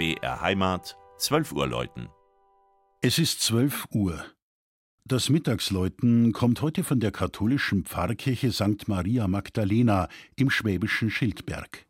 BR Heimat, 12 Uhr läuten. Es ist 12 Uhr. Das Mittagsläuten kommt heute von der katholischen Pfarrkirche St. Maria Magdalena im schwäbischen Schildberg.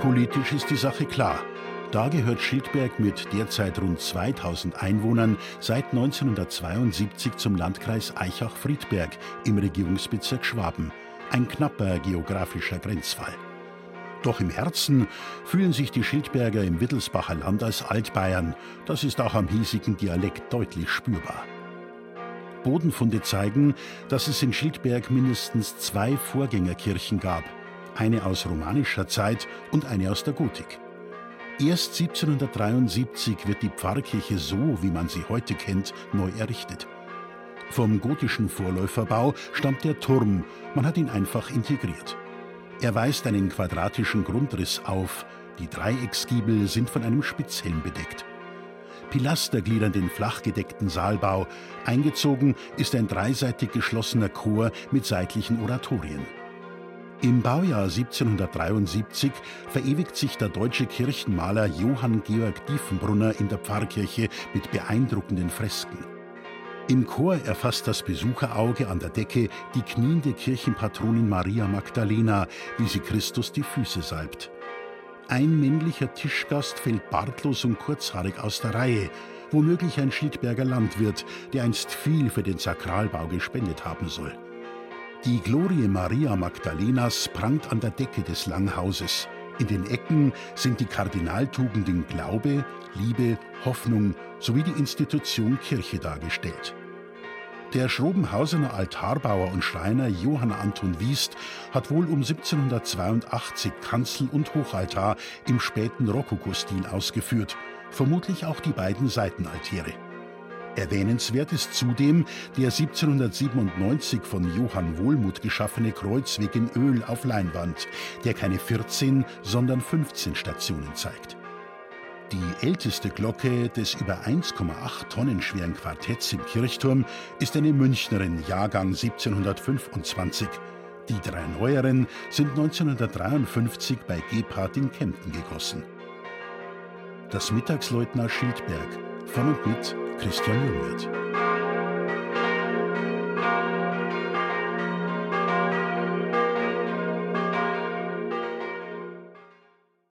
Politisch ist die Sache klar. Da gehört Schildberg mit derzeit rund 2000 Einwohnern seit 1972 zum Landkreis Eichach-Friedberg im Regierungsbezirk Schwaben. Ein knapper geografischer Grenzfall. Doch im Herzen fühlen sich die Schildberger im Wittelsbacher Land als Altbayern. Das ist auch am hiesigen Dialekt deutlich spürbar. Bodenfunde zeigen, dass es in Schildberg mindestens zwei Vorgängerkirchen gab – eine aus romanischer Zeit und eine aus der Gotik. Erst 1773 wird die Pfarrkirche so, wie man sie heute kennt, neu errichtet. Vom gotischen Vorläuferbau stammt der Turm, man hat ihn einfach integriert. Er weist einen quadratischen Grundriss auf, die Dreiecksgiebel sind von einem Spitzhelm bedeckt. Pilaster gliedern den flachgedeckten Saalbau, eingezogen ist ein dreiseitig geschlossener Chor mit seitlichen Oratorien. Im Baujahr 1773 verewigt sich der deutsche Kirchenmaler Johann Georg Diefenbrunner in der Pfarrkirche mit beeindruckenden Fresken. Im Chor erfasst das Besucherauge an der Decke die kniende Kirchenpatronin Maria Magdalena, wie sie Christus die Füße salbt. Ein männlicher Tischgast fällt bartlos und kurzhaarig aus der Reihe, womöglich ein Schildberger Landwirt, der einst viel für den Sakralbau gespendet haben soll. Die Glorie Maria Magdalenas prangt an der Decke des Langhauses. In den Ecken sind die Kardinaltugenden Glaube, Liebe, Hoffnung sowie die Institution Kirche dargestellt. Der Schrobenhausener Altarbauer und Schreiner Johann Anton Wiest hat wohl um 1782 Kanzel und Hochaltar im späten Rokokostil ausgeführt, vermutlich auch die beiden Seitenaltäre. Erwähnenswert ist zudem der 1797 von Johann Wohlmuth geschaffene Kreuzweg in Öl auf Leinwand, der keine 14, sondern 15 Stationen zeigt. Die älteste Glocke des über 1,8 Tonnen schweren Quartetts im Kirchturm ist eine Münchnerin, Jahrgang 1725. Die drei neueren sind 1953 bei Gebhardt in Kempten gegossen. Das Mittagsleutner Schildberg von und mit Christian Ljungert.